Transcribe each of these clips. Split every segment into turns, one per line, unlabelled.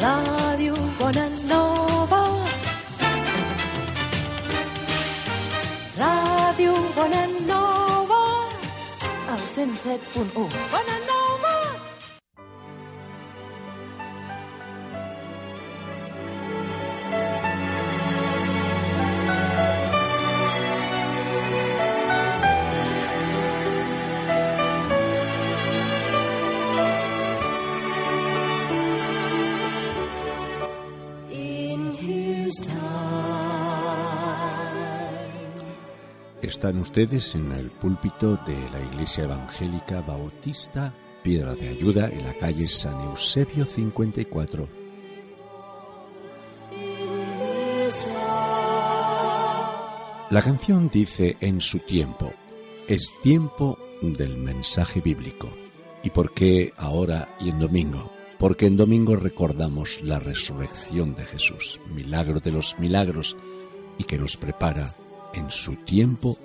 Radio Bonanova. Radio Bonanova. El 107.1. Bonanova. In
Están ustedes en el púlpito de la Iglesia Evangélica Bautista Piedra de Ayuda en la calle San Eusebio 54. La canción dice en su tiempo, es tiempo del mensaje bíblico. ¿Y por qué ahora y en domingo? Porque en domingo recordamos la resurrección de Jesús, milagro de los milagros, y que nos prepara en su tiempo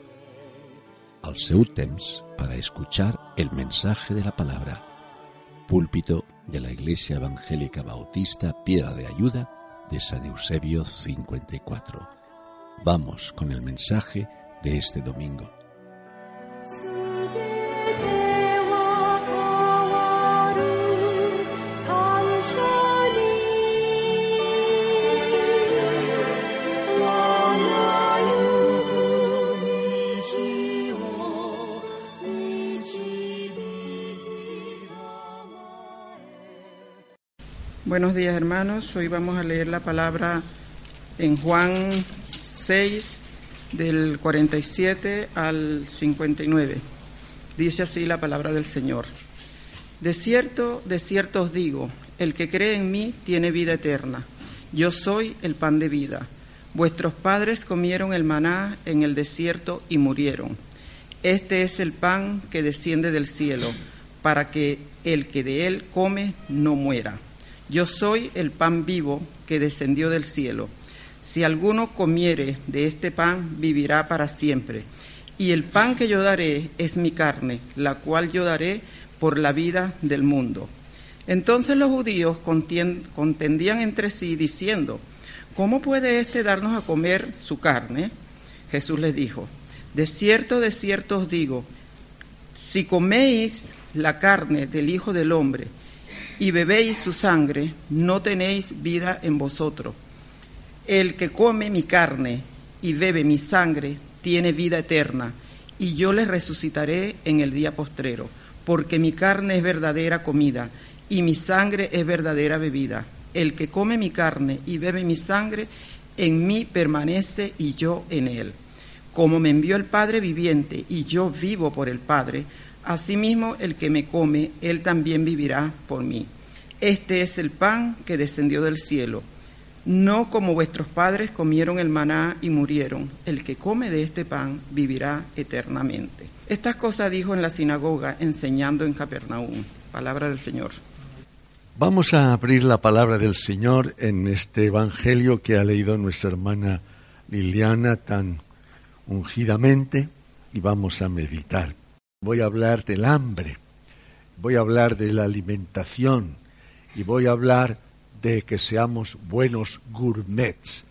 al seu temps para escuchar el mensaje de la palabra. Púlpito de la Iglesia Evangélica Bautista Piedra de Ayuda de San Eusebio 54. Vamos con el mensaje de este domingo.
Buenos días hermanos, hoy vamos a leer la palabra en Juan 6 del 47 al 59. Dice así la palabra del Señor. De cierto, de cierto os digo, el que cree en mí tiene vida eterna. Yo soy el pan de vida. Vuestros padres comieron el maná en el desierto y murieron. Este es el pan que desciende del cielo, para que el que de él come no muera. Yo soy el pan vivo que descendió del cielo. Si alguno comiere de este pan, vivirá para siempre. Y el pan que yo daré es mi carne, la cual yo daré por la vida del mundo. Entonces los judíos contendían entre sí diciendo, ¿cómo puede éste darnos a comer su carne? Jesús les dijo, de cierto, de cierto os digo, si coméis la carne del Hijo del Hombre y bebéis su sangre, no tenéis vida en vosotros. El que come mi carne y bebe mi sangre tiene vida eterna, y yo le resucitaré en el día postrero, porque mi carne es verdadera comida y mi sangre es verdadera bebida. El que come mi carne y bebe mi sangre, en mí permanece y yo en él. Como me envió el Padre viviente y yo vivo por el Padre, asimismo el que me come, él también vivirá por mí. Este es el pan que descendió del cielo. No como vuestros padres comieron el maná y murieron. El que come de este pan vivirá eternamente. Estas cosas dijo en la sinagoga, enseñando en Capernaum. Palabra del Señor.
Vamos a abrir la palabra del Señor en este Evangelio que ha leído nuestra hermana Liliana tan ungidamente y vamos a meditar. Voy a hablar del hambre, voy a hablar de la alimentación y voy a hablar de que seamos buenos gourmets.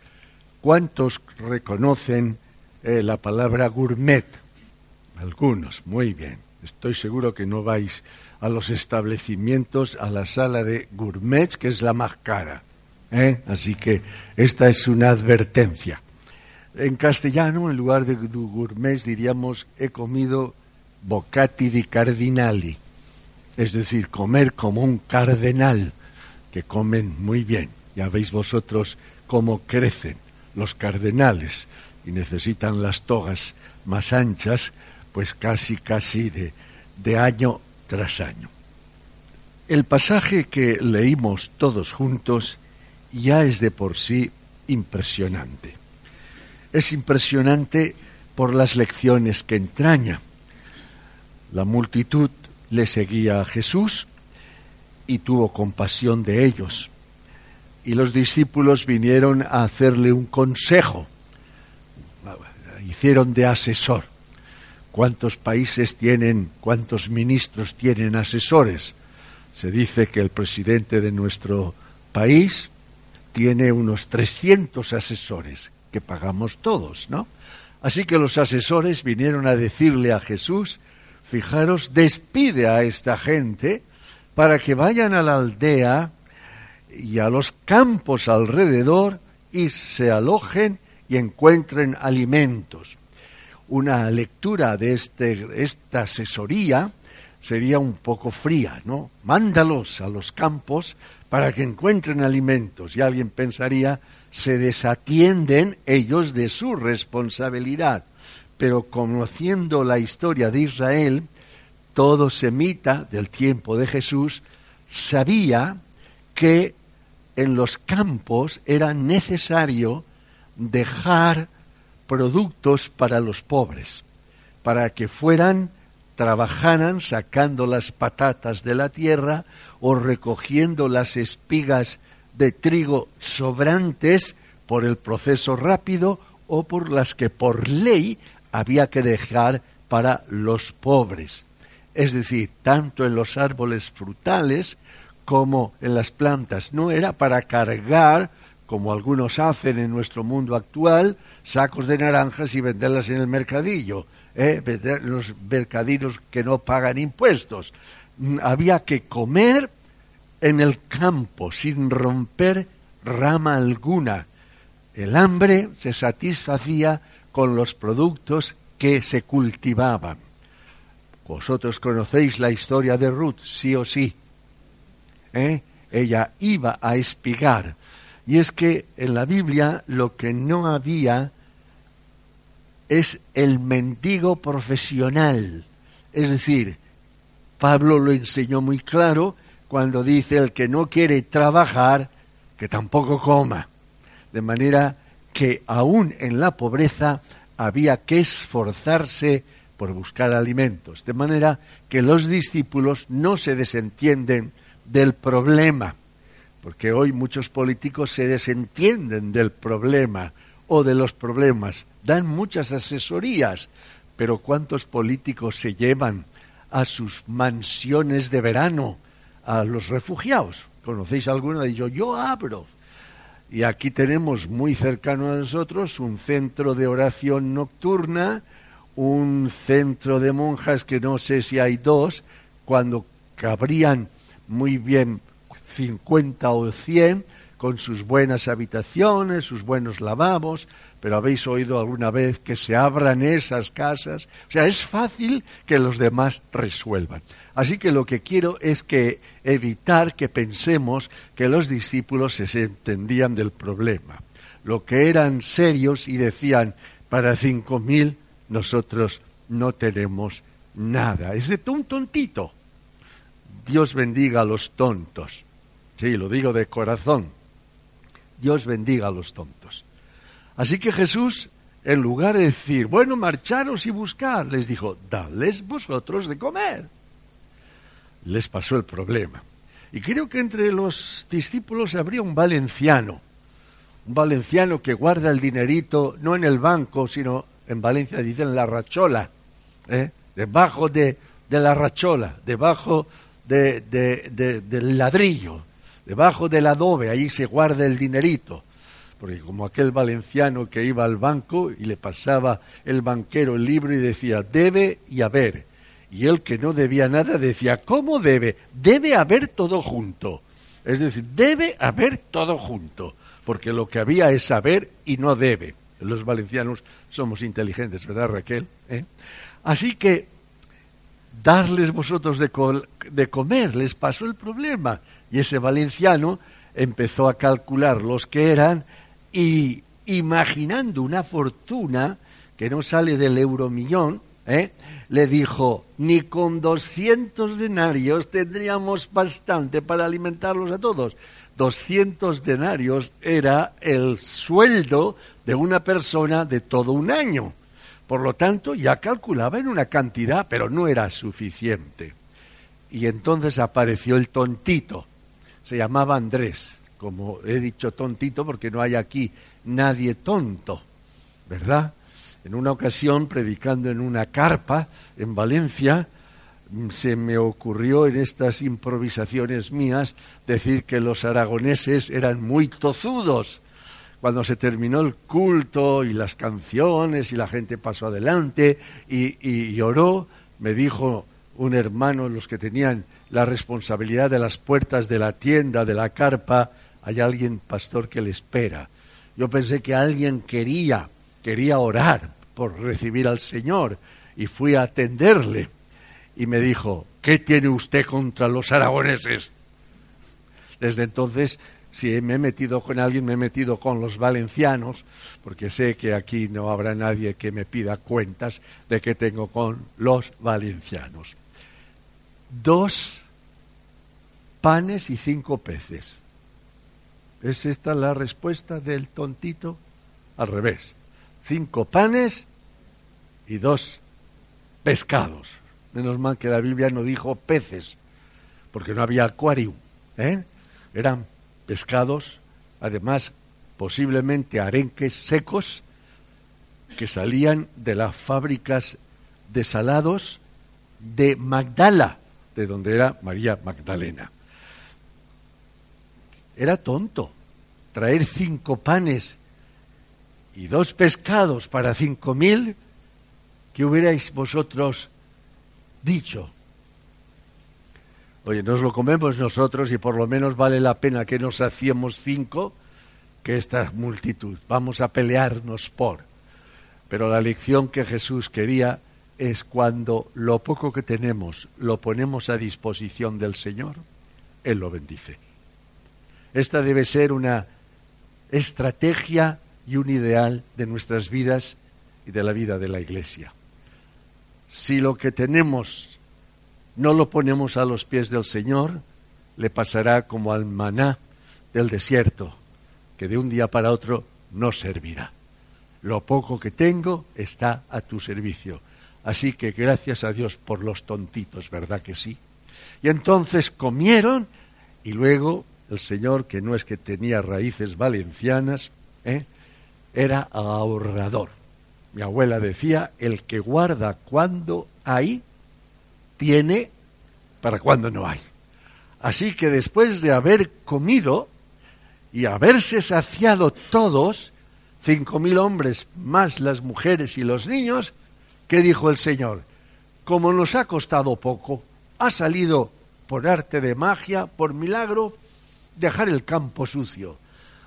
¿Cuántos reconocen eh, la palabra gourmet? Algunos, muy bien. Estoy seguro que no vais a los establecimientos, a la sala de gourmets, que es la más cara. ¿eh? Así que esta es una advertencia. En castellano, en lugar de gourmets, diríamos he comido boccati di cardinali, es decir, comer como un cardenal, que comen muy bien. Ya veis vosotros cómo crecen los cardenales y necesitan las togas más anchas, pues casi, casi de, de año tras año. El pasaje que leímos todos juntos ya es de por sí impresionante. Es impresionante por las lecciones que entraña. La multitud le seguía a Jesús y tuvo compasión de ellos. Y los discípulos vinieron a hacerle un consejo. Hicieron de asesor. ¿Cuántos países tienen, cuántos ministros tienen asesores? Se dice que el presidente de nuestro país tiene unos 300 asesores que pagamos todos, ¿no? Así que los asesores vinieron a decirle a Jesús, fijaros, despide a esta gente para que vayan a la aldea y a los campos alrededor y se alojen y encuentren alimentos. Una lectura de este, esta asesoría sería un poco fría, ¿no? Mándalos a los campos para que encuentren alimentos. Y alguien pensaría, se desatienden ellos de su responsabilidad. Pero conociendo la historia de Israel, todo semita del tiempo de Jesús sabía que en los campos era necesario dejar productos para los pobres, para que fueran, trabajaran sacando las patatas de la tierra o recogiendo las espigas de trigo sobrantes por el proceso rápido o por las que por ley había que dejar para los pobres. Es decir, tanto en los árboles frutales como en las plantas. No era para cargar, como algunos hacen en nuestro mundo actual, sacos de naranjas y venderlas en el mercadillo, ¿eh? los mercadillos que no pagan impuestos. Mm, había que comer en el campo sin romper rama alguna. El hambre se satisfacía con los productos que se cultivaban. Vosotros conocéis la historia de Ruth, sí o sí. ¿eh? ella iba a espigar. Y es que en la Biblia lo que no había es el mendigo profesional. Es decir, Pablo lo enseñó muy claro cuando dice el que no quiere trabajar, que tampoco coma. De manera que aún en la pobreza había que esforzarse por buscar alimentos. De manera que los discípulos no se desentienden del problema, porque hoy muchos políticos se desentienden del problema o de los problemas, dan muchas asesorías, pero ¿cuántos políticos se llevan a sus mansiones de verano a los refugiados? ¿Conocéis alguno de? Yo abro. Y aquí tenemos muy cercano a nosotros un centro de oración nocturna, un centro de monjas que no sé si hay dos, cuando cabrían muy bien 50 o 100 con sus buenas habitaciones, sus buenos lavabos, pero habéis oído alguna vez que se abran esas casas. O sea, es fácil que los demás resuelvan. Así que lo que quiero es que evitar que pensemos que los discípulos se entendían del problema. Lo que eran serios y decían, para cinco mil nosotros no tenemos nada. Es de un tontito. Dios bendiga a los tontos. Sí, lo digo de corazón. Dios bendiga a los tontos. Así que Jesús, en lugar de decir, bueno, marcharos y buscar, les dijo, dadles vosotros de comer. Les pasó el problema. Y creo que entre los discípulos habría un valenciano, un valenciano que guarda el dinerito no en el banco, sino en Valencia dicen la rachola, ¿eh? debajo de, la rachola, debajo de, del ladrillo, debajo del adobe, ahí se guarda el dinerito. Porque como aquel valenciano que iba al banco y le pasaba el banquero el libro y decía, debe y haber. Y él que no debía nada decía, ¿cómo debe? Debe haber todo junto. Es decir, debe haber todo junto. Porque lo que había es saber y no debe. Los valencianos somos inteligentes, ¿verdad, Raquel? ¿Eh? Así que darles vosotros de comer, les pasó el problema. Y ese valenciano empezó a calcular los que eran y imaginando una fortuna que no sale del euromillón, ¿eh? le dijo, ni con doscientos denarios tendríamos bastante para alimentarlos a todos. Doscientos denarios era el sueldo de una persona de todo un año. Por lo tanto, ya calculaba en una cantidad, pero no era suficiente. Y entonces apareció el tontito. Se llamaba Andrés. Como he dicho tontito porque no hay aquí nadie tonto, ¿verdad? En una ocasión, predicando en una carpa en Valencia, se me ocurrió en estas improvisaciones mías decir que los aragoneses eran muy tozudos. Cuando se terminó el culto y las canciones y la gente pasó adelante y, y lloró, me dijo un hermano, los que tenían la responsabilidad de las puertas de la tienda, de la carpa, hay alguien, pastor, que le espera. Yo pensé que alguien quería, quería orar por recibir al Señor y fui a atenderle y me dijo, ¿qué tiene usted contra los aragoneses? Desde entonces, si me he metido con alguien, me he metido con los valencianos, porque sé que aquí no habrá nadie que me pida cuentas de que tengo con los valencianos. Dos panes y cinco peces. ¿Es esta la respuesta del tontito? Al revés. Cinco panes y dos pescados. Menos mal que la Biblia no dijo peces, porque no había acuario. ¿eh? Eran pescados, además posiblemente arenques secos, que salían de las fábricas de salados de Magdala, de donde era María Magdalena. Era tonto traer cinco panes y dos pescados para cinco mil, que hubierais vosotros dicho. Oye, nos lo comemos nosotros y por lo menos vale la pena que nos hacíamos cinco que esta multitud. Vamos a pelearnos por. Pero la lección que Jesús quería es cuando lo poco que tenemos lo ponemos a disposición del Señor, Él lo bendice. Esta debe ser una estrategia y un ideal de nuestras vidas y de la vida de la Iglesia. Si lo que tenemos no lo ponemos a los pies del Señor, le pasará como al maná del desierto, que de un día para otro no servirá. Lo poco que tengo está a tu servicio. Así que gracias a Dios por los tontitos, ¿verdad que sí? Y entonces comieron y luego el Señor, que no es que tenía raíces valencianas, ¿eh? era ahorrador. Mi abuela decía, el que guarda cuando hay, tiene para cuando no hay. Así que después de haber comido y haberse saciado todos, cinco mil hombres más las mujeres y los niños, ¿qué dijo el Señor? Como nos ha costado poco, ha salido por arte de magia, por milagro, dejar el campo sucio.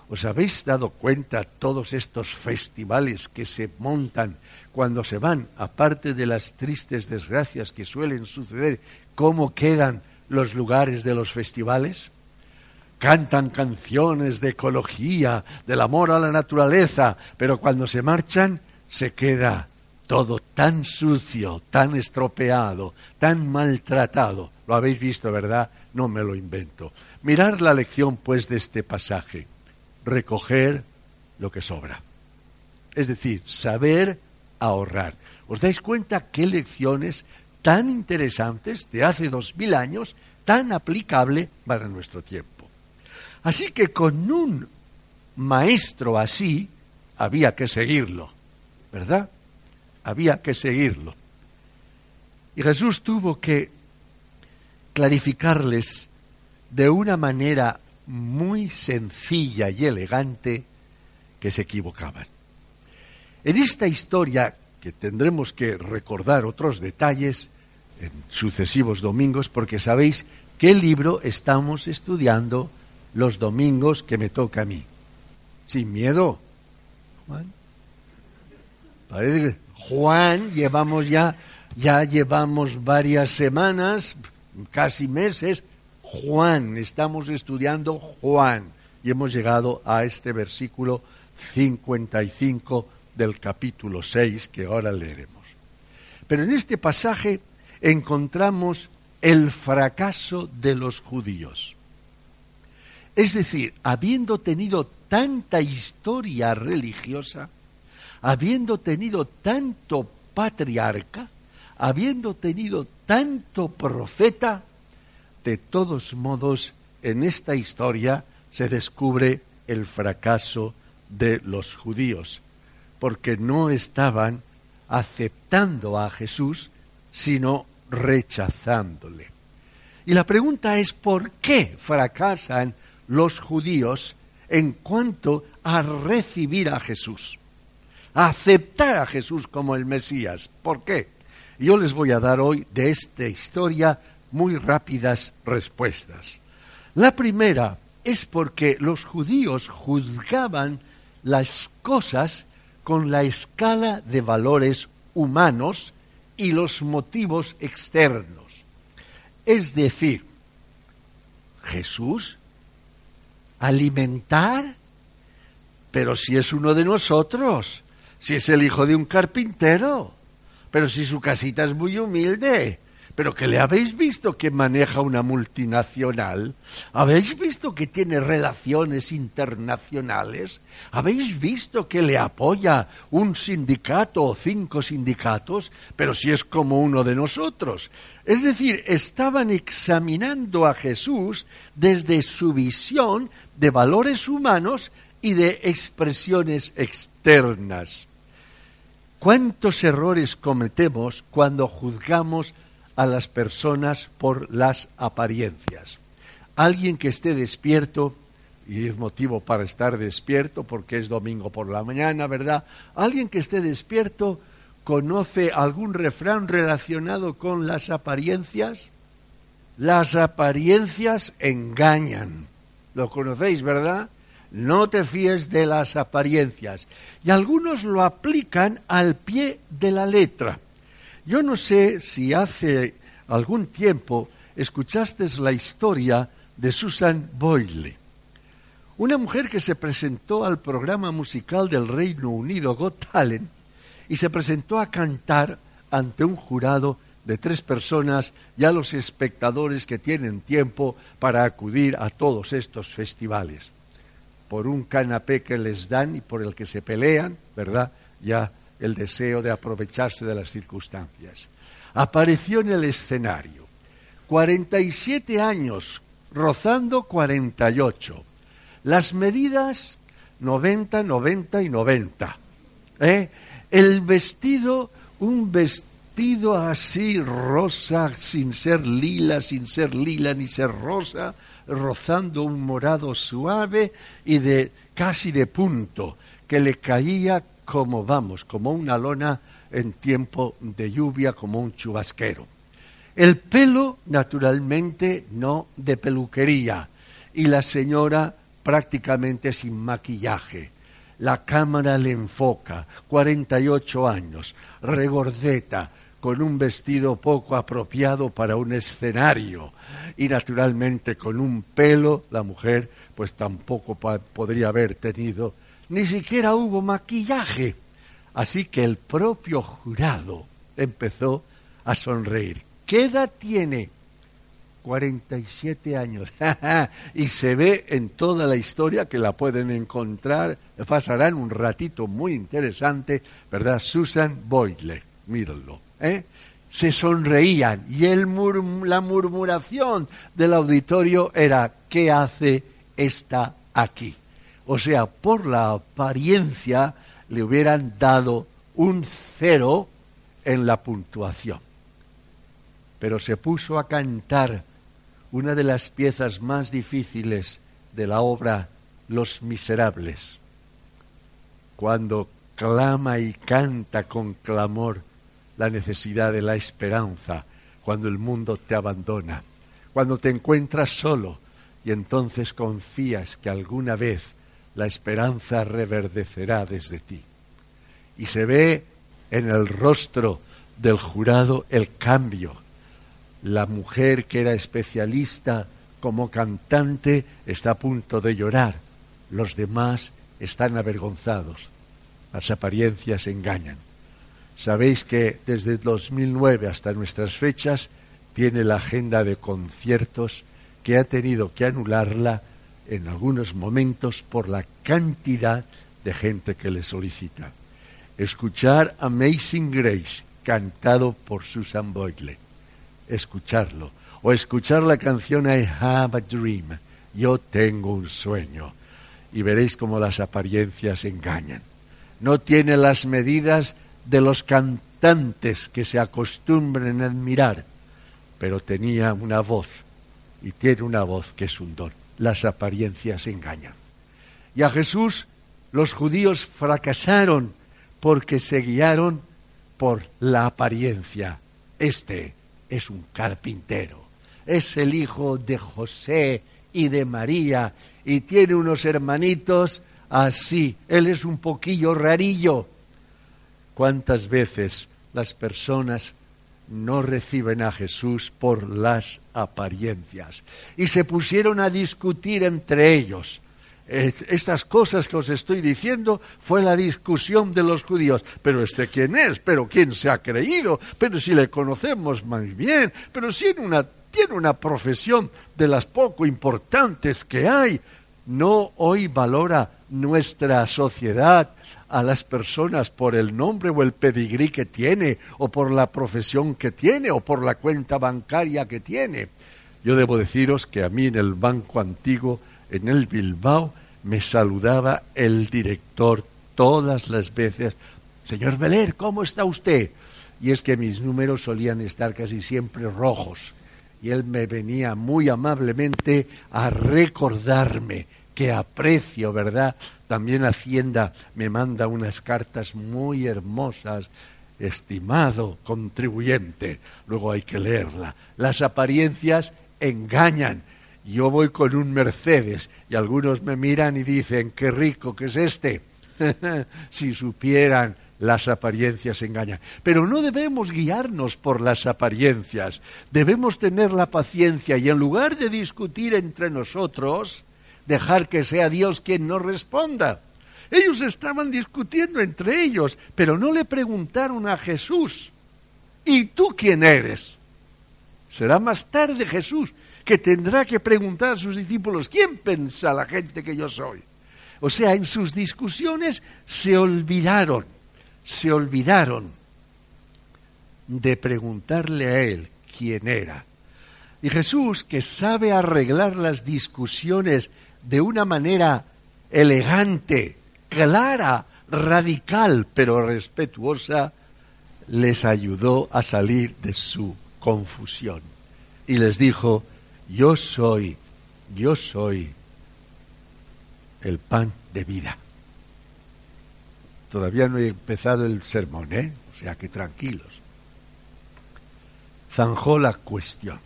¿Os habéis dado cuenta todos estos festivales que se montan cuando se van, aparte de las tristes desgracias que suelen suceder, cómo quedan los lugares de los festivales? Cantan canciones de ecología, del amor a la naturaleza, pero cuando se marchan se queda todo tan sucio, tan estropeado, tan maltratado. Lo habéis visto, ¿verdad? No me lo invento. Mirar la lección, pues, de este pasaje. Recoger lo que sobra. Es decir, saber ahorrar. ¿Os dais cuenta qué lecciones tan interesantes de hace dos mil años, tan aplicable para nuestro tiempo? Así que con un maestro así había que seguirlo, ¿verdad? Había que seguirlo. Y Jesús tuvo que clarificarles de una manera muy sencilla y elegante que se equivocaban. En esta historia, que tendremos que recordar otros detalles en sucesivos domingos, porque sabéis qué libro estamos estudiando los domingos que me toca a mí. Sin miedo. Juan. Juan, llevamos ya, ya llevamos varias semanas, casi meses, Juan, estamos estudiando Juan y hemos llegado a este versículo 55 del capítulo 6 que ahora leeremos. Pero en este pasaje encontramos el fracaso de los judíos. Es decir, habiendo tenido tanta historia religiosa, habiendo tenido tanto patriarca, habiendo tenido tanto profeta, de todos modos, en esta historia se descubre el fracaso de los judíos, porque no estaban aceptando a Jesús, sino rechazándole. Y la pregunta es, ¿por qué fracasan los judíos en cuanto a recibir a Jesús? A aceptar a Jesús como el Mesías. ¿Por qué? Yo les voy a dar hoy de esta historia muy rápidas respuestas. La primera es porque los judíos juzgaban las cosas con la escala de valores humanos y los motivos externos. Es decir, Jesús, alimentar, pero si es uno de nosotros, si es el hijo de un carpintero, pero si su casita es muy humilde, pero que le habéis visto que maneja una multinacional, habéis visto que tiene relaciones internacionales, habéis visto que le apoya un sindicato o cinco sindicatos, pero si es como uno de nosotros. Es decir, estaban examinando a Jesús desde su visión de valores humanos y de expresiones externas. ¿Cuántos errores cometemos cuando juzgamos a las personas por las apariencias. Alguien que esté despierto, y es motivo para estar despierto porque es domingo por la mañana, ¿verdad? Alguien que esté despierto conoce algún refrán relacionado con las apariencias. Las apariencias engañan. Lo conocéis, ¿verdad? No te fíes de las apariencias. Y algunos lo aplican al pie de la letra. Yo no sé si hace algún tiempo escuchaste la historia de Susan Boyle, una mujer que se presentó al programa musical del Reino Unido Got Talent y se presentó a cantar ante un jurado de tres personas y a los espectadores que tienen tiempo para acudir a todos estos festivales. Por un canapé que les dan y por el que se pelean, ¿verdad? Ya el deseo de aprovecharse de las circunstancias. Apareció en el escenario, 47 años, rozando 48. Las medidas 90, 90 y 90. ¿eh? El vestido, un vestido así rosa, sin ser lila, sin ser lila ni ser rosa, rozando un morado suave y de casi de punto, que le caía como vamos, como una lona en tiempo de lluvia, como un chubasquero. El pelo, naturalmente, no de peluquería, y la señora prácticamente sin maquillaje. La cámara le enfoca, 48 años, regordeta, con un vestido poco apropiado para un escenario y naturalmente con un pelo, la mujer pues tampoco podría haber tenido ni siquiera hubo maquillaje. Así que el propio jurado empezó a sonreír. ¿Qué edad tiene? 47 años. y se ve en toda la historia que la pueden encontrar, pasarán un ratito muy interesante, ¿verdad? Susan Boyle, mírenlo. ¿eh? Se sonreían y la murmuración del auditorio era, ¿qué hace esta aquí? O sea, por la apariencia le hubieran dado un cero en la puntuación. Pero se puso a cantar una de las piezas más difíciles de la obra Los Miserables, cuando clama y canta con clamor la necesidad de la esperanza, cuando el mundo te abandona, cuando te encuentras solo y entonces confías que alguna vez la esperanza reverdecerá desde ti. Y se ve en el rostro del jurado el cambio. La mujer que era especialista como cantante está a punto de llorar. Los demás están avergonzados. Las apariencias engañan. Sabéis que desde 2009 hasta nuestras fechas tiene la agenda de conciertos que ha tenido que anularla en algunos momentos por la cantidad de gente que le solicita. Escuchar Amazing Grace cantado por Susan Boyle, escucharlo, o escuchar la canción I Have a Dream, Yo tengo un sueño, y veréis cómo las apariencias engañan. No tiene las medidas de los cantantes que se acostumbren a admirar, pero tenía una voz, y tiene una voz que es un don. Las apariencias engañan. Y a Jesús los judíos fracasaron porque se guiaron por la apariencia. Este es un carpintero, es el hijo de José y de María y tiene unos hermanitos así. Él es un poquillo rarillo. ¿Cuántas veces las personas no reciben a Jesús por las apariencias? Y se pusieron a discutir entre ellos. Estas cosas que os estoy diciendo fue la discusión de los judíos. Pero este quién es, pero quién se ha creído, pero si le conocemos más bien, pero si una, tiene una profesión de las poco importantes que hay. No hoy valora nuestra sociedad a las personas por el nombre o el pedigrí que tiene, o por la profesión que tiene, o por la cuenta bancaria que tiene. Yo debo deciros que a mí en el banco antiguo en el Bilbao me saludaba el director todas las veces. Señor Beler, ¿cómo está usted? Y es que mis números solían estar casi siempre rojos. Y él me venía muy amablemente a recordarme que aprecio, ¿verdad? También Hacienda me manda unas cartas muy hermosas. Estimado contribuyente, luego hay que leerla. Las apariencias engañan yo voy con un Mercedes y algunos me miran y dicen, qué rico que es este. si supieran las apariencias engañan. Pero no debemos guiarnos por las apariencias, debemos tener la paciencia y en lugar de discutir entre nosotros, dejar que sea Dios quien nos responda. Ellos estaban discutiendo entre ellos, pero no le preguntaron a Jesús, ¿y tú quién eres? Será más tarde Jesús que tendrá que preguntar a sus discípulos, ¿quién piensa la gente que yo soy? O sea, en sus discusiones se olvidaron, se olvidaron de preguntarle a él quién era. Y Jesús, que sabe arreglar las discusiones de una manera elegante, clara, radical, pero respetuosa, les ayudó a salir de su confusión. Y les dijo, yo soy, yo soy el pan de vida. Todavía no he empezado el sermón, ¿eh? O sea que tranquilos. Zanjó la cuestión.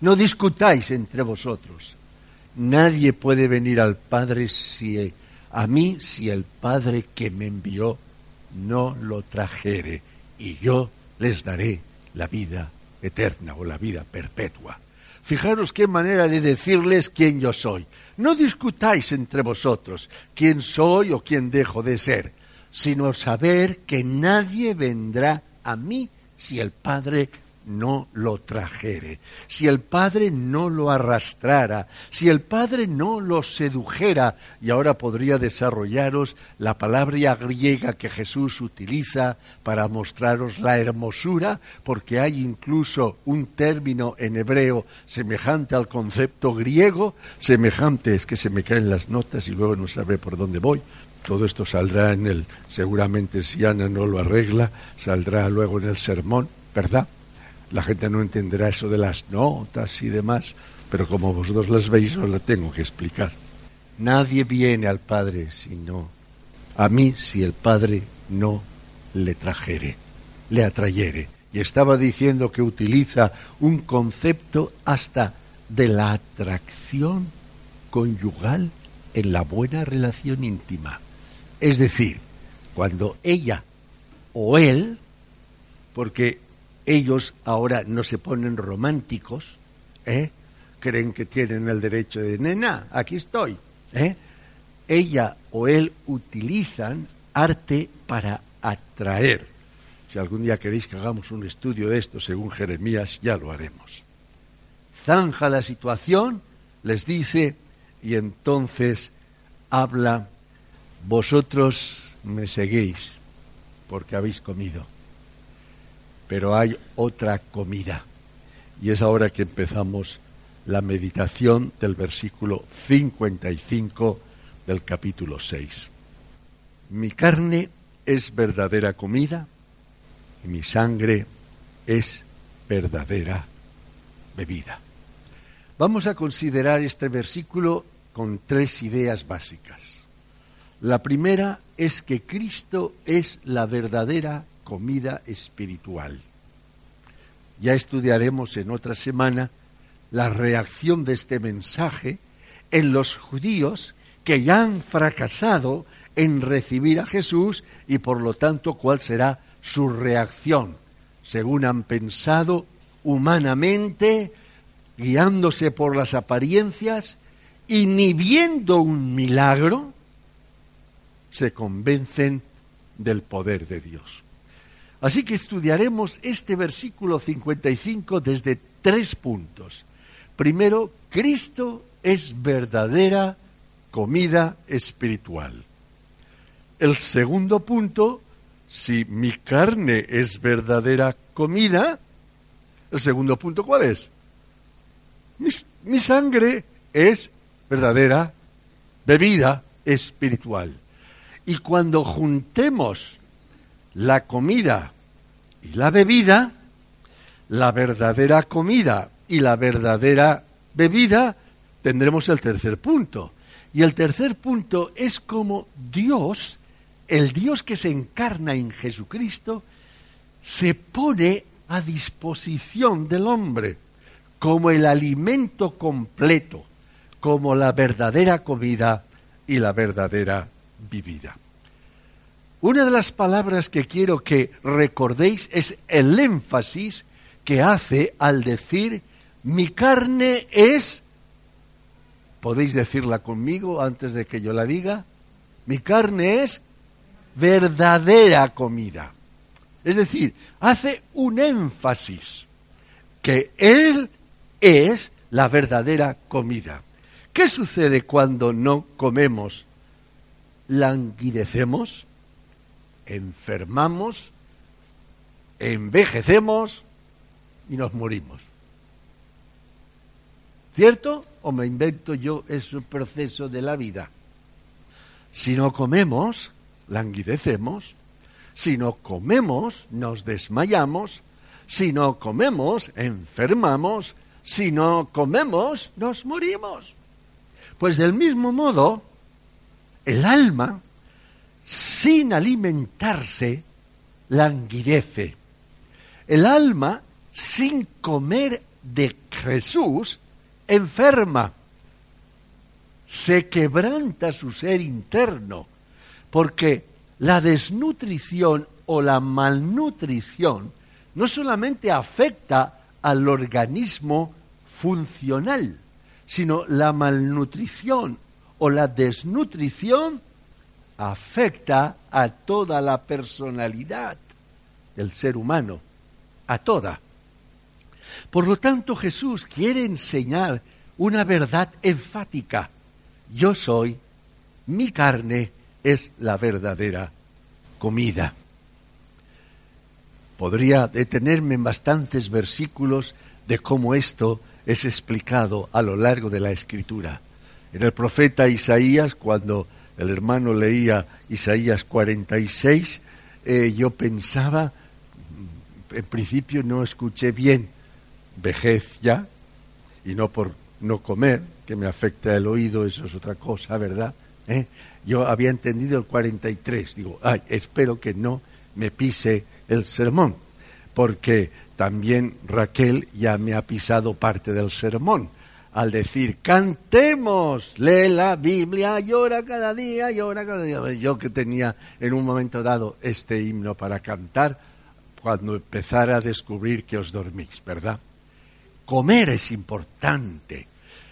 No discutáis entre vosotros. Nadie puede venir al Padre si a mí si el Padre que me envió no lo trajere y yo les daré la vida eterna o la vida perpetua. Fijaros qué manera de decirles quién yo soy. No discutáis entre vosotros quién soy o quién dejo de ser, sino saber que nadie vendrá a mí si el Padre no lo trajere, si el Padre no lo arrastrara, si el Padre no lo sedujera, y ahora podría desarrollaros la palabra griega que Jesús utiliza para mostraros la hermosura, porque hay incluso un término en hebreo semejante al concepto griego, semejante es que se me caen las notas y luego no sabré por dónde voy, todo esto saldrá en el, seguramente si Ana no lo arregla, saldrá luego en el sermón, ¿verdad? La gente no entenderá eso de las notas y demás, pero como vosotros las veis, os la tengo que explicar. Nadie viene al Padre sino a mí si el Padre no le trajere, le atrayere. Y estaba diciendo que utiliza un concepto hasta de la atracción conyugal en la buena relación íntima. Es decir, cuando ella o él, porque ellos ahora no se ponen románticos, ¿eh? creen que tienen el derecho de, nena, aquí estoy. ¿eh? Ella o él utilizan arte para atraer. Si algún día queréis que hagamos un estudio de esto según Jeremías, ya lo haremos. Zanja la situación, les dice, y entonces habla, vosotros me seguís porque habéis comido pero hay otra comida. Y es ahora que empezamos la meditación del versículo 55 del capítulo 6. Mi carne es verdadera comida y mi sangre es verdadera bebida. Vamos a considerar este versículo con tres ideas básicas. La primera es que Cristo es la verdadera comida espiritual. Ya estudiaremos en otra semana la reacción de este mensaje en los judíos que ya han fracasado en recibir a Jesús y por lo tanto cuál será su reacción, según han pensado humanamente, guiándose por las apariencias y ni viendo un milagro, se convencen del poder de Dios. Así que estudiaremos este versículo 55 desde tres puntos. Primero, Cristo es verdadera comida espiritual. El segundo punto, si mi carne es verdadera comida, el segundo punto, ¿cuál es? Mi, mi sangre es verdadera bebida espiritual. Y cuando juntemos la comida y la bebida, la verdadera comida y la verdadera bebida, tendremos el tercer punto. Y el tercer punto es como Dios, el Dios que se encarna en Jesucristo, se pone a disposición del hombre como el alimento completo, como la verdadera comida y la verdadera vivida. Una de las palabras que quiero que recordéis es el énfasis que hace al decir mi carne es, podéis decirla conmigo antes de que yo la diga, mi carne es verdadera comida. Es decir, hace un énfasis que Él es la verdadera comida. ¿Qué sucede cuando no comemos? Languidecemos, enfermamos, envejecemos y nos morimos. ¿Cierto? ¿O me invento yo ese proceso de la vida? Si no comemos, languidecemos. Si no comemos, nos desmayamos. Si no comemos, enfermamos. Si no comemos, nos morimos. Pues del mismo modo, el alma, sin alimentarse, languidece. El alma, sin comer de Jesús, enferma, se quebranta su ser interno, porque la desnutrición o la malnutrición no solamente afecta al organismo funcional, sino la malnutrición o la desnutrición afecta a toda la personalidad del ser humano, a toda. Por lo tanto, Jesús quiere enseñar una verdad enfática. Yo soy, mi carne es la verdadera comida. Podría detenerme en bastantes versículos de cómo esto es explicado a lo largo de la escritura. En el profeta Isaías, cuando el hermano leía Isaías 46, eh, yo pensaba, en principio no escuché bien, vejez ya, y no por no comer, que me afecta el oído, eso es otra cosa, ¿verdad? ¿Eh? Yo había entendido el 43, digo, ay, espero que no me pise el sermón, porque también Raquel ya me ha pisado parte del sermón al decir, cantemos, lee la Biblia, llora cada día, llora cada día. Yo que tenía en un momento dado este himno para cantar, cuando empezara a descubrir que os dormís, ¿verdad? Comer es importante.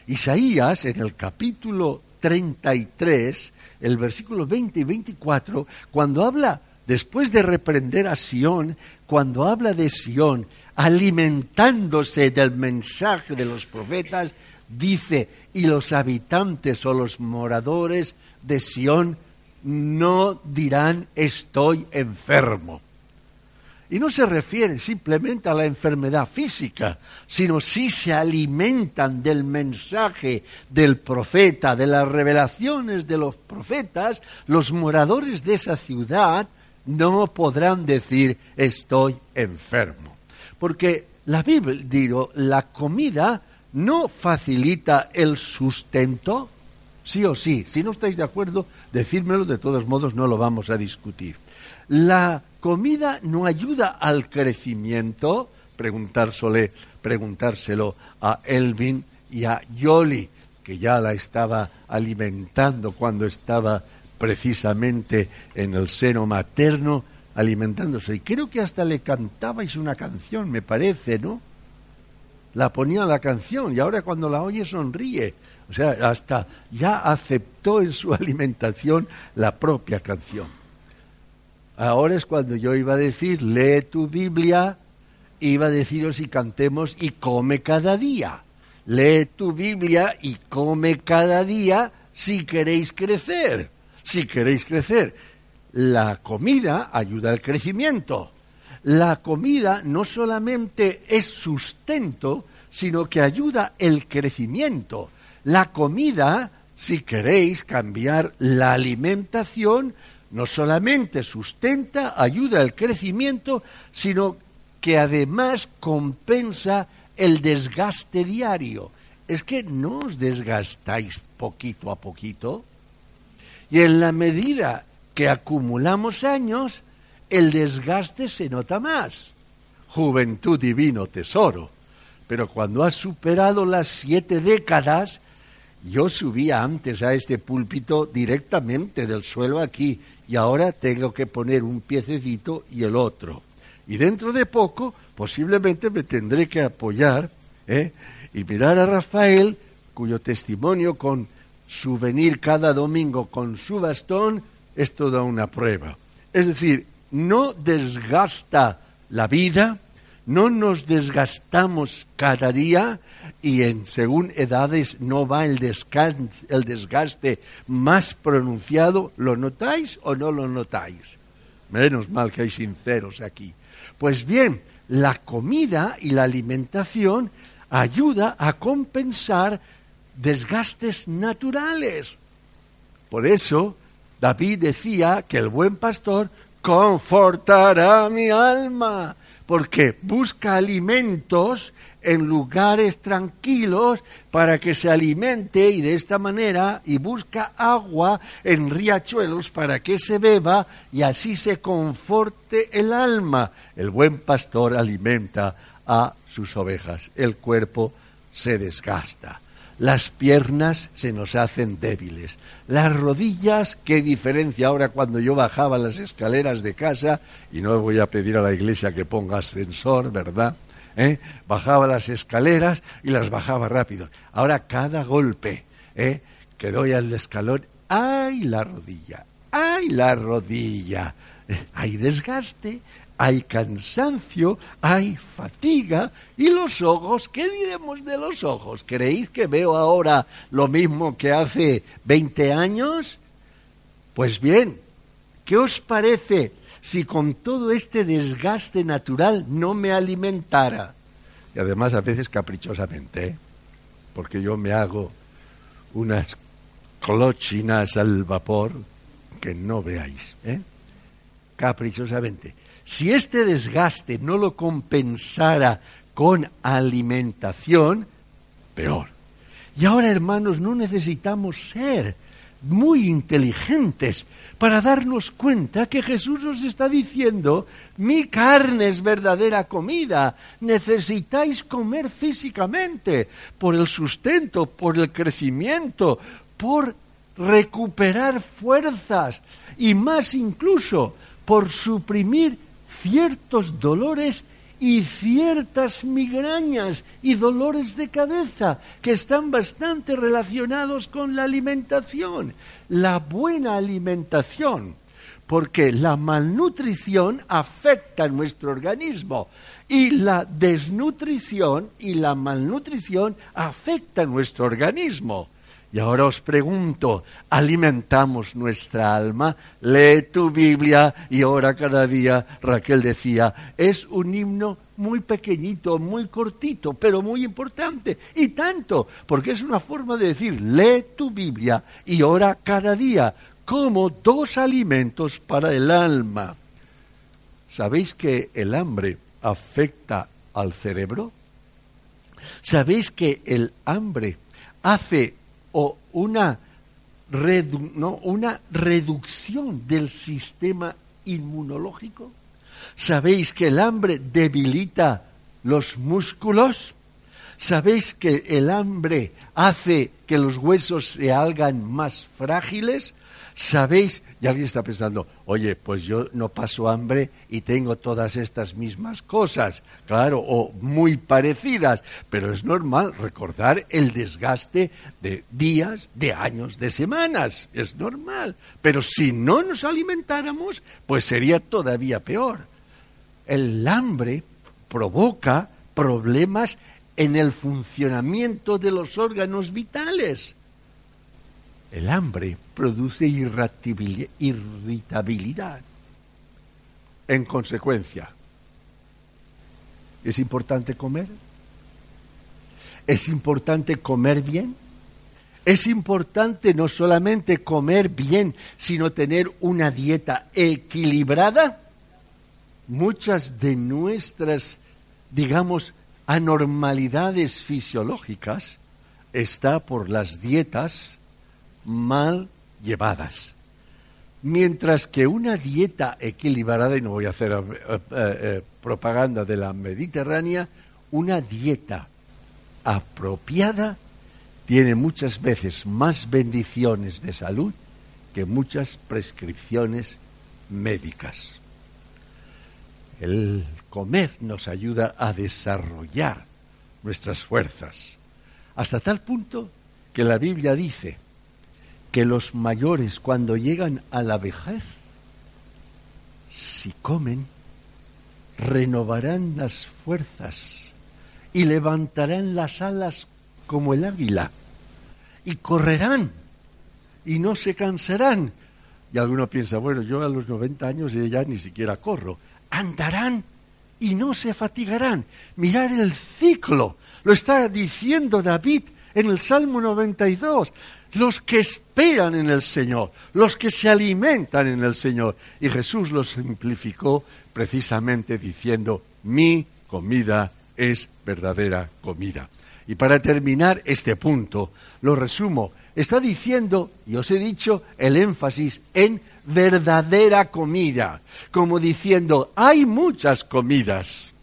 Isaías en el capítulo 33, el versículo 20 y 24, cuando habla, después de reprender a Sión, cuando habla de Sión alimentándose del mensaje de los profetas, dice, y los habitantes o los moradores de Sión no dirán estoy enfermo. Y no se refiere simplemente a la enfermedad física, sino si se alimentan del mensaje del profeta, de las revelaciones de los profetas, los moradores de esa ciudad no podrán decir estoy enfermo. Porque la Biblia, digo, la comida no facilita el sustento, sí o sí. Si no estáis de acuerdo, decírmelo, de todos modos no lo vamos a discutir. La comida no ayuda al crecimiento, preguntárselo a Elvin y a Yoli, que ya la estaba alimentando cuando estaba precisamente en el seno materno, alimentándose. Y creo que hasta le cantabais una canción, me parece, ¿no? La ponía la canción y ahora cuando la oye sonríe. O sea, hasta ya aceptó en su alimentación la propia canción. Ahora es cuando yo iba a decir, lee tu Biblia, iba a deciros y cantemos y come cada día. Lee tu Biblia y come cada día si queréis crecer. Si queréis crecer. La comida ayuda al crecimiento. La comida no solamente es sustento, sino que ayuda el crecimiento. La comida, si queréis cambiar la alimentación, no solamente sustenta, ayuda al crecimiento, sino que además compensa el desgaste diario. Es que no os desgastáis poquito a poquito. Y en la medida que acumulamos años, el desgaste se nota más. Juventud divino tesoro. Pero cuando has superado las siete décadas, yo subía antes a este púlpito directamente del suelo aquí y ahora tengo que poner un piececito y el otro. Y dentro de poco posiblemente me tendré que apoyar ¿eh? y mirar a Rafael, cuyo testimonio con su venir cada domingo con su bastón es toda una prueba. Es decir, no desgasta la vida, no nos desgastamos cada día y en según edades no va el, desgaste más pronunciado. ¿Lo notáis o no lo notáis? Menos mal que hay sinceros aquí. Pues bien, la comida y la alimentación ayuda a compensar desgastes naturales. Por eso, David decía que el buen pastor confortará mi alma, porque busca alimentos en lugares tranquilos para que se alimente y de esta manera y busca agua en riachuelos para que se beba y así se conforte el alma. El buen pastor alimenta a sus ovejas. El cuerpo se desgasta las piernas se nos hacen débiles. Las rodillas, qué diferencia ahora cuando yo bajaba las escaleras de casa, y no voy a pedir a la iglesia que ponga ascensor, ¿verdad? ¿Eh? Bajaba las escaleras y las bajaba rápido. Ahora cada golpe ¿eh? que doy al escalón, ¡ay la rodilla! ¡ay la rodilla! Eh, hay desgaste, hay cansancio, hay fatiga y los ojos, ¿qué diremos de los ojos? ¿Creéis que veo ahora lo mismo que hace 20 años? Pues bien, ¿qué os parece si con todo este desgaste natural no me alimentara? Y además a veces caprichosamente, ¿eh? porque yo me hago unas clochinas al vapor que no veáis, ¿eh? caprichosamente. Si este desgaste no lo compensara con alimentación, peor. Y ahora, hermanos, no necesitamos ser muy inteligentes para darnos cuenta que Jesús nos está diciendo, mi carne es verdadera comida, necesitáis comer físicamente, por el sustento, por el crecimiento, por recuperar fuerzas y más incluso por suprimir ciertos dolores y ciertas migrañas y dolores de cabeza que están bastante relacionados con la alimentación. La buena alimentación, porque la malnutrición afecta a nuestro organismo y la desnutrición y la malnutrición afecta a nuestro organismo. Y ahora os pregunto, ¿alimentamos nuestra alma? Lee tu Biblia y ora cada día. Raquel decía, es un himno muy pequeñito, muy cortito, pero muy importante. Y tanto, porque es una forma de decir, lee tu Biblia y ora cada día, como dos alimentos para el alma. ¿Sabéis que el hambre afecta al cerebro? ¿Sabéis que el hambre hace o una, reducción del sistema inmunológico? ¿Sabéis que el hambre debilita los músculos? ¿Sabéis que el hambre hace que los huesos se hagan más frágiles? ¿Sabéis? Y alguien está pensando, oye, pues yo no paso hambre y tengo todas estas mismas cosas, claro, o muy parecidas, pero es normal recordar el desgaste de días, de años, de semanas, es normal. Pero si no nos alimentáramos, pues sería todavía peor. El hambre provoca problemas en el funcionamiento de los órganos vitales. El hambre produce irritabilidad. En consecuencia, ¿es importante comer? ¿Es importante comer bien? Es importante no solamente comer bien, sino tener una dieta equilibrada. Muchas de nuestras, digamos, anormalidades fisiológicas está por las dietas mal llevadas. Mientras que una dieta equilibrada, y no voy a hacer eh, eh, eh, propaganda de la Mediterránea, una dieta apropiada tiene muchas veces más bendiciones de salud que muchas prescripciones médicas. El comer nos ayuda a desarrollar nuestras fuerzas, hasta tal punto que la Biblia dice que los mayores cuando llegan a la vejez, si comen, renovarán las fuerzas y levantarán las alas como el águila y correrán y no se cansarán. Y alguno piensa, bueno, yo a los 90 años ya ni siquiera corro. Andarán y no se fatigarán. Mirar el ciclo. Lo está diciendo David en el Salmo 92 los que esperan en el Señor, los que se alimentan en el Señor. Y Jesús lo simplificó precisamente diciendo, mi comida es verdadera comida. Y para terminar este punto, lo resumo, está diciendo, y os he dicho, el énfasis en verdadera comida, como diciendo, hay muchas comidas.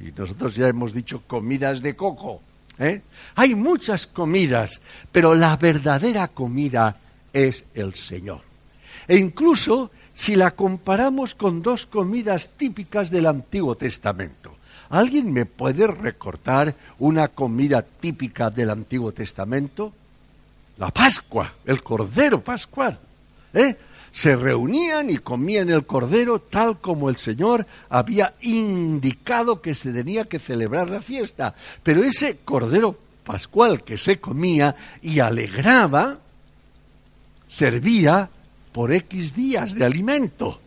Y nosotros ya hemos dicho comidas de coco, ¿Eh? Hay muchas comidas, pero la verdadera comida es el Señor. E incluso si la comparamos con dos comidas típicas del Antiguo Testamento. ¿Alguien me puede recortar una comida típica del Antiguo Testamento? La Pascua, el Cordero Pascual. ¿eh? Se reunían y comían el cordero tal como el Señor había indicado que se tenía que celebrar la fiesta. Pero ese cordero pascual que se comía y alegraba, servía por X días de alimento.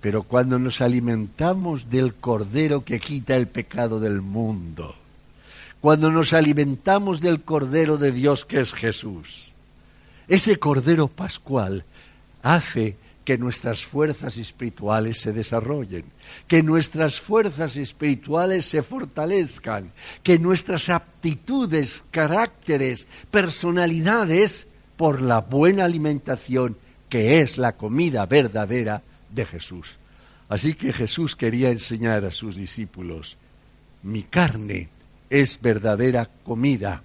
Pero cuando nos alimentamos del cordero que quita el pecado del mundo, cuando nos alimentamos del cordero de Dios que es Jesús, ese cordero pascual hace que nuestras fuerzas espirituales se desarrollen, que nuestras fuerzas espirituales se fortalezcan, que nuestras aptitudes, caracteres, personalidades, por la buena alimentación que es la comida verdadera de Jesús. Así que Jesús quería enseñar a sus discípulos, mi carne es verdadera comida.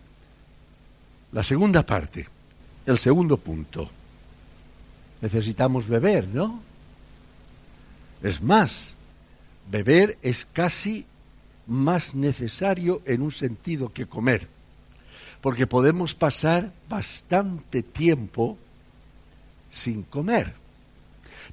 La segunda parte, el segundo punto necesitamos beber, ¿no? Es más, beber es casi más necesario en un sentido que comer, porque podemos pasar bastante tiempo sin comer.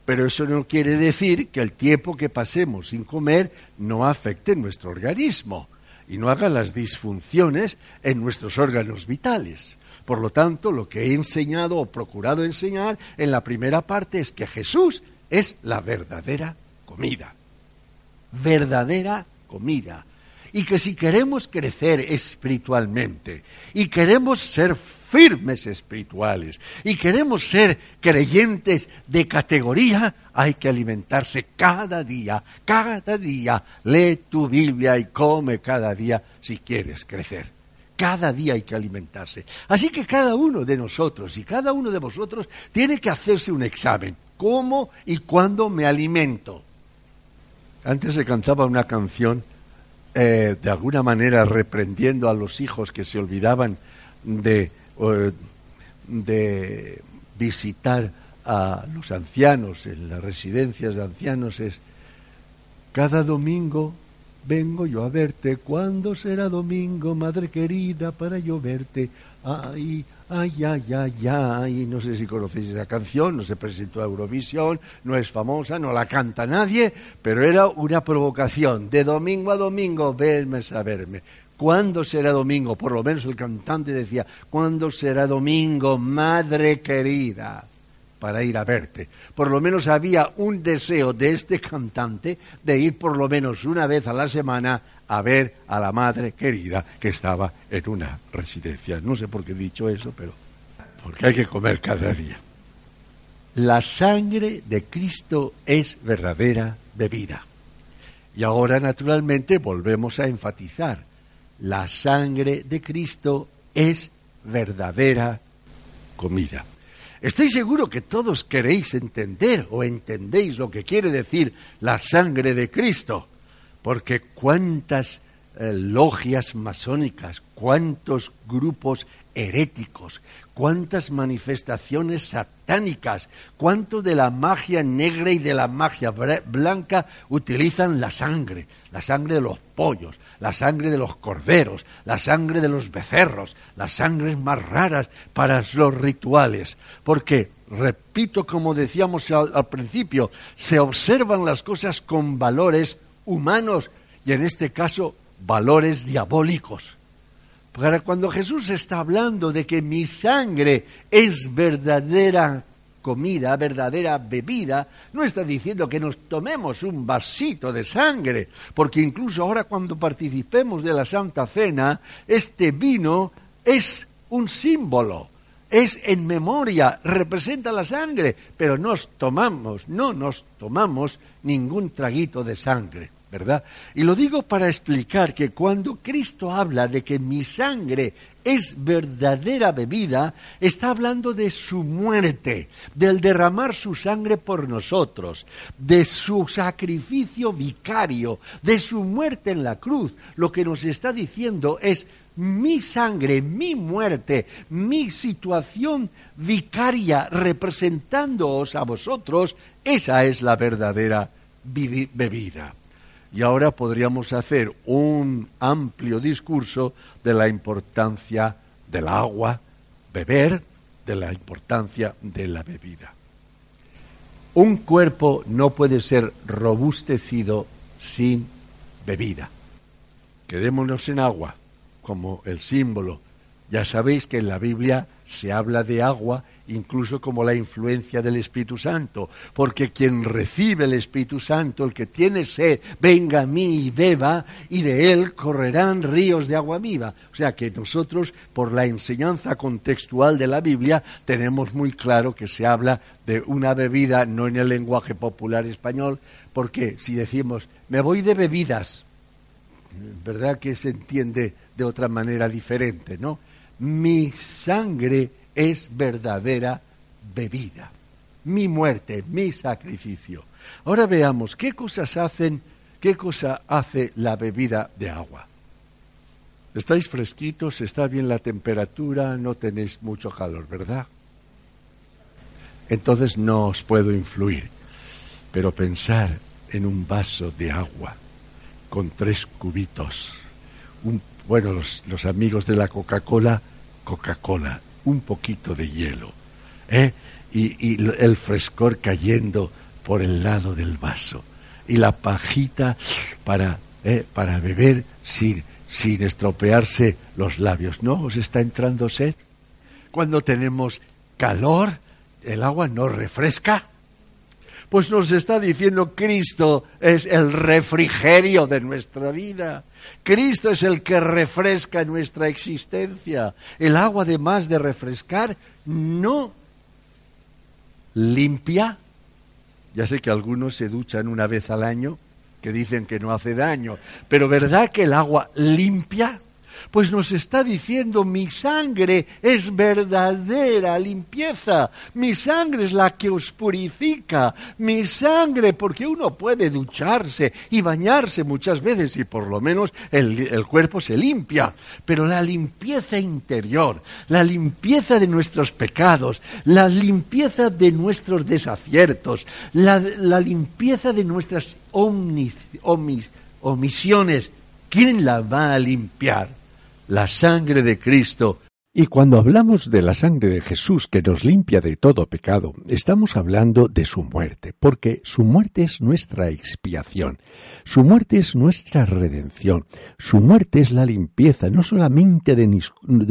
Pero eso no quiere decir que el tiempo que pasemos sin comer no afecte nuestro organismo y no haga las disfunciones en nuestros órganos vitales. Por lo tanto, lo que he enseñado o procurado enseñar en la primera parte es que Jesús es la verdadera comida. Verdadera comida. Y que si queremos crecer espiritualmente y queremos ser firmes espirituales y queremos ser creyentes de categoría, hay que alimentarse cada día, cada día. Lee tu Biblia y come cada día si quieres crecer. Cada día hay que alimentarse. Así que cada uno de nosotros y cada uno de vosotros tiene que hacerse un examen. ¿Cómo y cuándo me alimento? Antes se cantaba una canción eh, de alguna manera reprendiendo a los hijos que se olvidaban de, de visitar a los ancianos en las residencias de ancianos es cada domingo vengo yo a verte, ¿cuándo será domingo, madre querida, para yo verte? Ay, ay, ay, ay, ay, no sé si conocéis esa canción, no se presentó a Eurovisión, no es famosa, no la canta nadie, pero era una provocación, de domingo a domingo, verme a verme. ¿Cuándo será domingo? Por lo menos el cantante decía, ¿cuándo será domingo, madre querida? Para ir a verte. Por lo menos había un deseo de este cantante de ir por lo menos una vez a la semana a ver a la madre querida que estaba en una residencia. No sé por qué he dicho eso, pero porque hay que comer cada día. La sangre de Cristo es verdadera bebida. Y ahora, naturalmente, volvemos a enfatizar. La sangre de Cristo es verdadera comida. Estoy seguro que todos queréis entender o entendéis lo que quiere decir la sangre de Cristo, porque cuántas eh, logias masónicas, cuántos grupos heréticos, cuántas manifestaciones satánicas, cuánto de la magia negra y de la magia blanca utilizan la sangre, la sangre de los pollos, la sangre de los corderos, la sangre de los becerros, las sangres más raras para los rituales, porque repito como decíamos al principio, se observan las cosas con valores humanos y en este caso valores diabólicos. Para cuando Jesús está hablando de que mi sangre es verdadera comida, verdadera bebida, no está diciendo que nos tomemos un vasito de sangre, porque incluso ahora cuando participemos de la Santa Cena, este vino es un símbolo, es en memoria, representa la sangre, pero nos tomamos, no nos tomamos ningún traguito de sangre. ¿Verdad? Y lo digo para explicar que cuando Cristo habla de que mi sangre es verdadera bebida, está hablando de su muerte, del derramar su sangre por nosotros, de su sacrificio vicario, de su muerte en la cruz. Lo que nos está diciendo es mi sangre, mi muerte, mi situación vicaria representándoos a vosotros, esa es la verdadera bebida. Y ahora podríamos hacer un amplio discurso de la importancia del agua, beber, de la importancia de la bebida. Un cuerpo no puede ser robustecido sin bebida. Quedémonos en agua como el símbolo. Ya sabéis que en la Biblia se habla de agua incluso como la influencia del Espíritu Santo, porque quien recibe el Espíritu Santo, el que tiene sed, venga a mí y beba, y de él correrán ríos de agua viva. O sea que nosotros, por la enseñanza contextual de la Biblia, tenemos muy claro que se habla de una bebida no en el lenguaje popular español, porque si decimos, me voy de bebidas, ¿verdad que se entiende de otra manera diferente, no? Mi sangre es verdadera bebida. Mi muerte, mi sacrificio. Ahora veamos qué cosas hacen, qué cosa hace la bebida de agua. Estáis fresquitos, está bien la temperatura, no tenéis mucho calor, ¿verdad? Entonces no os puedo influir. Pero pensar en un vaso de agua con tres cubitos. bueno, los, los amigos de la Coca-Cola, Coca-Cola un poquito de hielo ¿eh? y, el frescor cayendo por el lado del vaso y la pajita para, ¿eh? para beber sin, sin estropearse los labios. ¿No os está entrando sed? Cuando tenemos calor, el agua no refresca. Pues nos está diciendo Cristo es el refrigerio de nuestra vida. Cristo es el que refresca nuestra existencia. El agua, además de refrescar, no limpia. Ya sé que algunos se duchan una vez al año, que dicen que no hace daño, pero ¿verdad que el agua limpia? Pues nos está diciendo mi sangre es verdadera limpieza, mi sangre es la que os purifica, mi sangre, porque uno puede ducharse y bañarse muchas veces y por lo menos el, cuerpo se limpia, pero la limpieza interior, la limpieza de nuestros pecados, la limpieza de nuestros desaciertos, la, la limpieza de nuestras omnis, omis, omisiones, ¿quién la va a limpiar? La sangre de Cristo.
Y cuando hablamos de la sangre de Jesús que nos limpia de todo pecado, estamos hablando de su muerte, porque su muerte es nuestra expiación, su muerte es nuestra redención, su muerte es la limpieza no solamente de,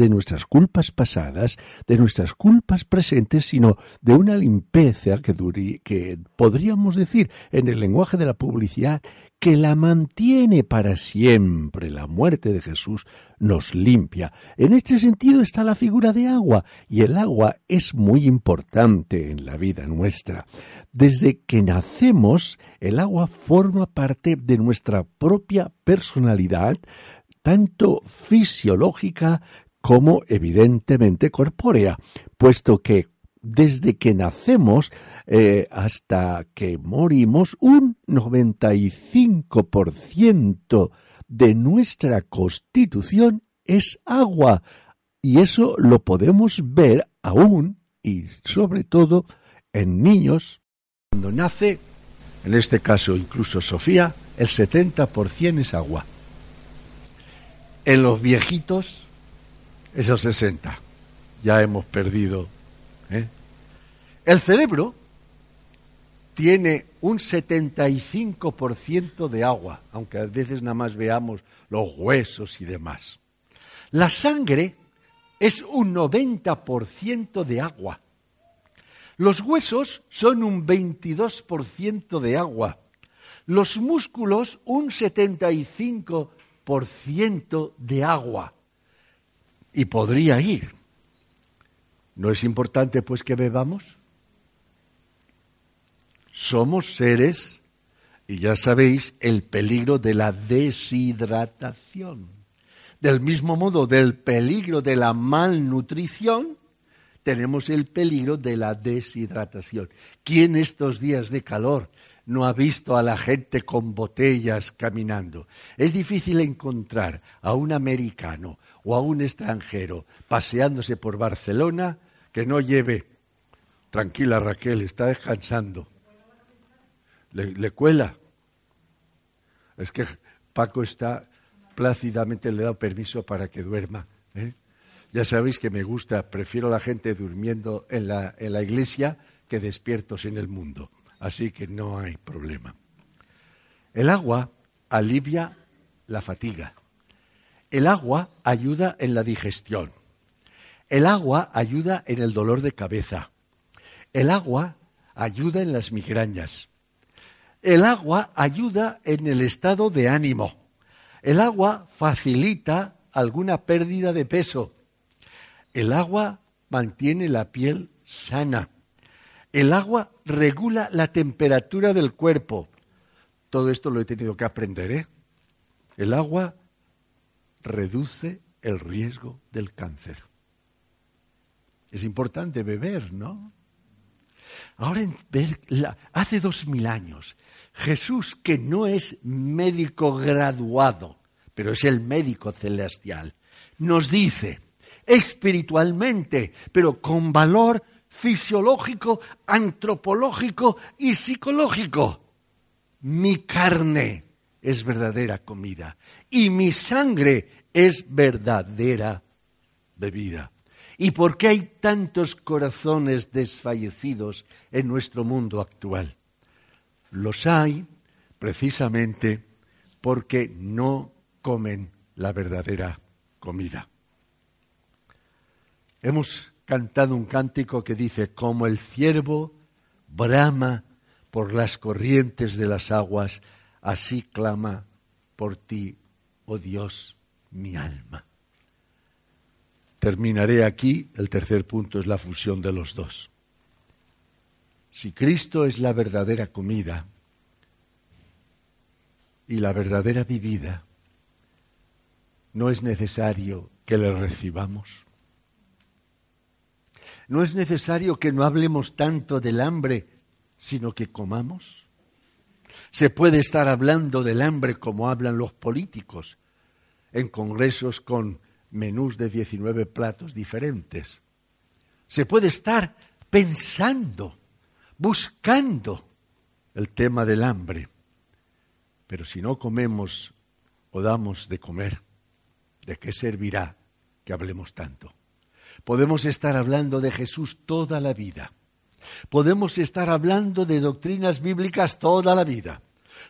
nuestras culpas pasadas, de nuestras culpas presentes, sino de una limpieza que podríamos decir en el lenguaje de la publicidad que la mantiene para siempre. La muerte de Jesús nos limpia. En este sentido está la figura de agua, y el agua es muy importante en la vida nuestra. Desde que nacemos, el agua forma parte de nuestra propia personalidad, tanto fisiológica como evidentemente corpórea, puesto que desde que nacemos eh, hasta que morimos, un 95% de nuestra constitución es agua. Y eso lo podemos ver aún y sobre todo en niños.
Cuando nace, en este caso incluso Sofía, el 70% es agua. En los viejitos es el 60%. Ya hemos perdido. ¿Eh? El cerebro tiene un 75% de agua, aunque a veces nada más veamos los huesos y demás. La sangre es un 90% de agua. Los huesos son un 22% de agua. Los músculos un 75% de agua. Y podría ir. ¿No es importante pues que bebamos? somos seres, y ya sabéis, el peligro de la deshidratación. Del mismo modo, del peligro de la malnutrición, tenemos el peligro de la deshidratación. ¿Quién estos días de calor no ha visto a la gente con botellas caminando? Es difícil encontrar a un americano o a un extranjero paseándose por Barcelona que no lleve, tranquila Raquel, está descansando, le, cuela. Es que Paco está plácidamente, le he dado permiso para que duerma. ¿eh? Ya sabéis que me gusta, prefiero la gente durmiendo en la, en la iglesia que despiertos en el mundo. Así que no hay problema. El agua alivia la fatiga. El agua ayuda en la digestión. El agua ayuda en el dolor de cabeza. El agua ayuda en las migrañas. El agua ayuda en el estado de ánimo. El agua facilita alguna pérdida de peso. El agua mantiene la piel sana. El agua regula la temperatura del cuerpo. Todo esto lo he tenido que aprender, ¿eh? El agua reduce el riesgo del cáncer. Es importante beber, ¿no? Ahora, hace dos mil años, Jesús, que no es médico graduado, pero es el médico celestial, nos dice espiritualmente, pero con valor fisiológico, antropológico y psicológico. Mi carne es verdadera comida y mi sangre es verdadera bebida. ¿Y por qué hay tantos corazones desfallecidos en nuestro mundo actual? Los hay precisamente porque no comen la verdadera comida. Hemos cantado un cántico que dice, como el ciervo brama por las corrientes de las aguas, así clama por ti, oh Dios, mi alma. Terminaré aquí, el tercer punto es la fusión de los dos. Si Cristo es la verdadera comida y la verdadera vivida, no es necesario que le recibamos. No es necesario que no hablemos tanto del hambre, sino que comamos. Se puede estar hablando del hambre como hablan los políticos en congresos con menús de 19 platos diferentes. Se puede estar pensando, buscando el tema del hambre. Pero si no comemos o damos de comer, ¿de qué servirá que hablemos tanto? Podemos estar hablando de Jesús toda la vida. Podemos estar hablando de doctrinas bíblicas toda la vida.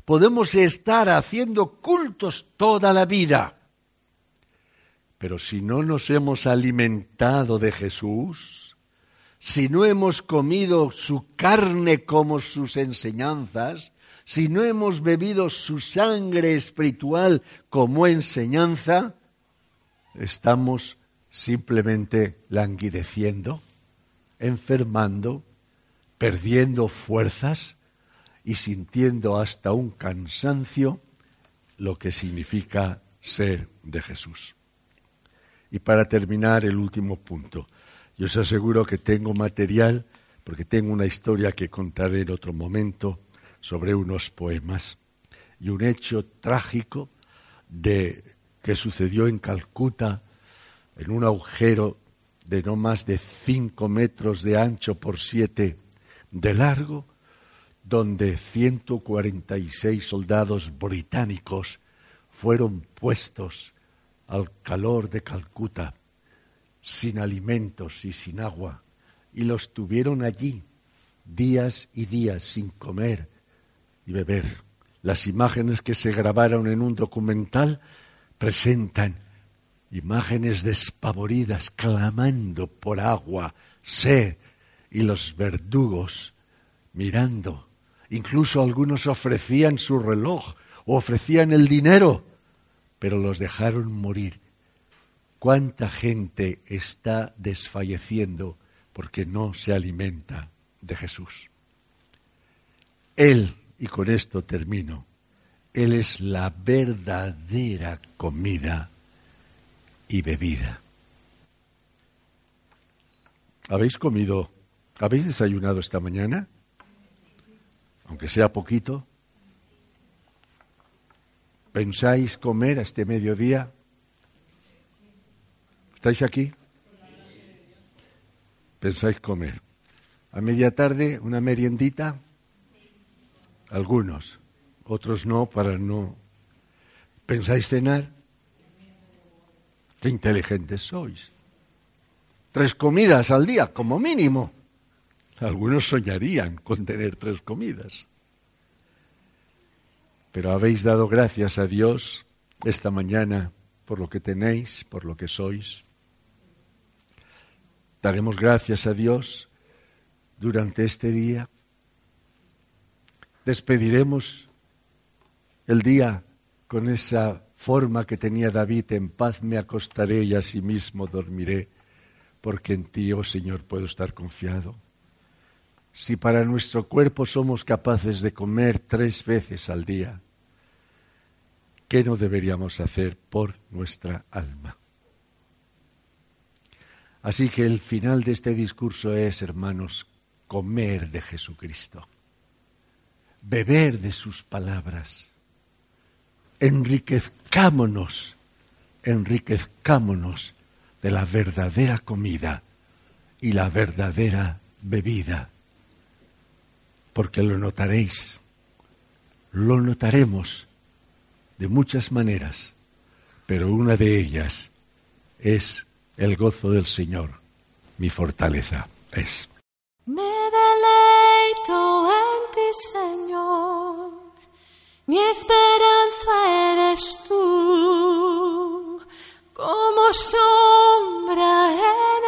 Podemos estar haciendo cultos toda la vida. Pero si no nos hemos alimentado de Jesús, si no hemos comido su carne como sus enseñanzas, si no hemos bebido su sangre espiritual como enseñanza, estamos simplemente languideciendo, enfermando, perdiendo fuerzas y sintiendo hasta un cansancio lo que significa ser de Jesús. Y para terminar, el último punto. Yo os aseguro que tengo material, porque tengo una historia que contaré en otro momento sobre unos poemas y un hecho trágico de que sucedió en Calcuta en un agujero de no más de cinco metros de ancho por siete de largo, donde 146 soldados británicos fueron puestos al calor de Calcuta, sin alimentos y sin agua, y los tuvieron allí días y días sin comer y beber. Las imágenes que se grabaron en un documental presentan imágenes despavoridas clamando por agua, sed, y los verdugos mirando. Incluso algunos ofrecían su reloj o ofrecían el dinero, pero los dejaron morir. ¿Cuánta gente está desfalleciendo porque no se alimenta de Jesús? Él, y con esto termino, Él es la verdadera comida y bebida. ¿Habéis comido, habéis desayunado esta mañana? Aunque sea poquito. ¿Pensáis comer a este mediodía? ¿Estáis aquí? ¿Pensáis comer? A media tarde una meriendita. Algunos, otros no, para no. ¿Pensáis cenar? Qué inteligentes sois. Tres comidas al día, como mínimo. Algunos soñarían con tener tres comidas. Pero habéis dado gracias a Dios esta mañana por lo que tenéis, por lo que sois. Daremos gracias a Dios durante este día. Despediremos el día con esa forma que tenía David, en paz me acostaré y asimismo dormiré, porque en ti, oh Señor, puedo estar confiado. Si para nuestro cuerpo somos capaces de comer tres veces al día, ¿qué no deberíamos hacer por nuestra alma? Así que el final de este discurso es, hermanos, comer de Jesucristo, beber de sus palabras enriquezcámonos, enriquezcámonos de la verdadera comida y la verdadera bebida, porque lo notaréis, lo notaremos de muchas maneras, pero una de ellas es el gozo del Señor, mi fortaleza es.
Me deleito en ti, Señor. Mi esperanza eres tú, como sombra en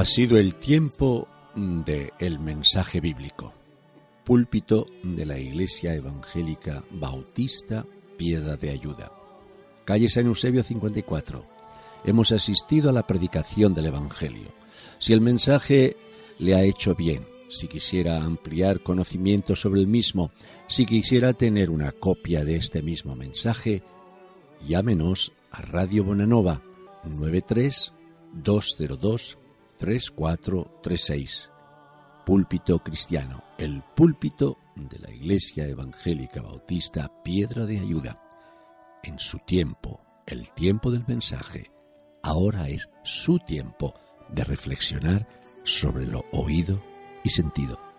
Ha sido el tiempo de el mensaje bíblico. Púlpito de la Iglesia Evangélica Bautista Piedra de Ayuda. Calle San Eusebio 54. Hemos asistido a la predicación del Evangelio. Si el mensaje le ha hecho bien, si quisiera ampliar conocimiento sobre el mismo, si quisiera tener una copia de este mismo mensaje, llámenos a Radio Bonanova 93 202 3436. Púlpito Cristiano, el púlpito de la Iglesia Evangélica Bautista Piedra de Ayuda. En su tiempo, el tiempo del mensaje, ahora es su tiempo de reflexionar sobre lo oído y sentido.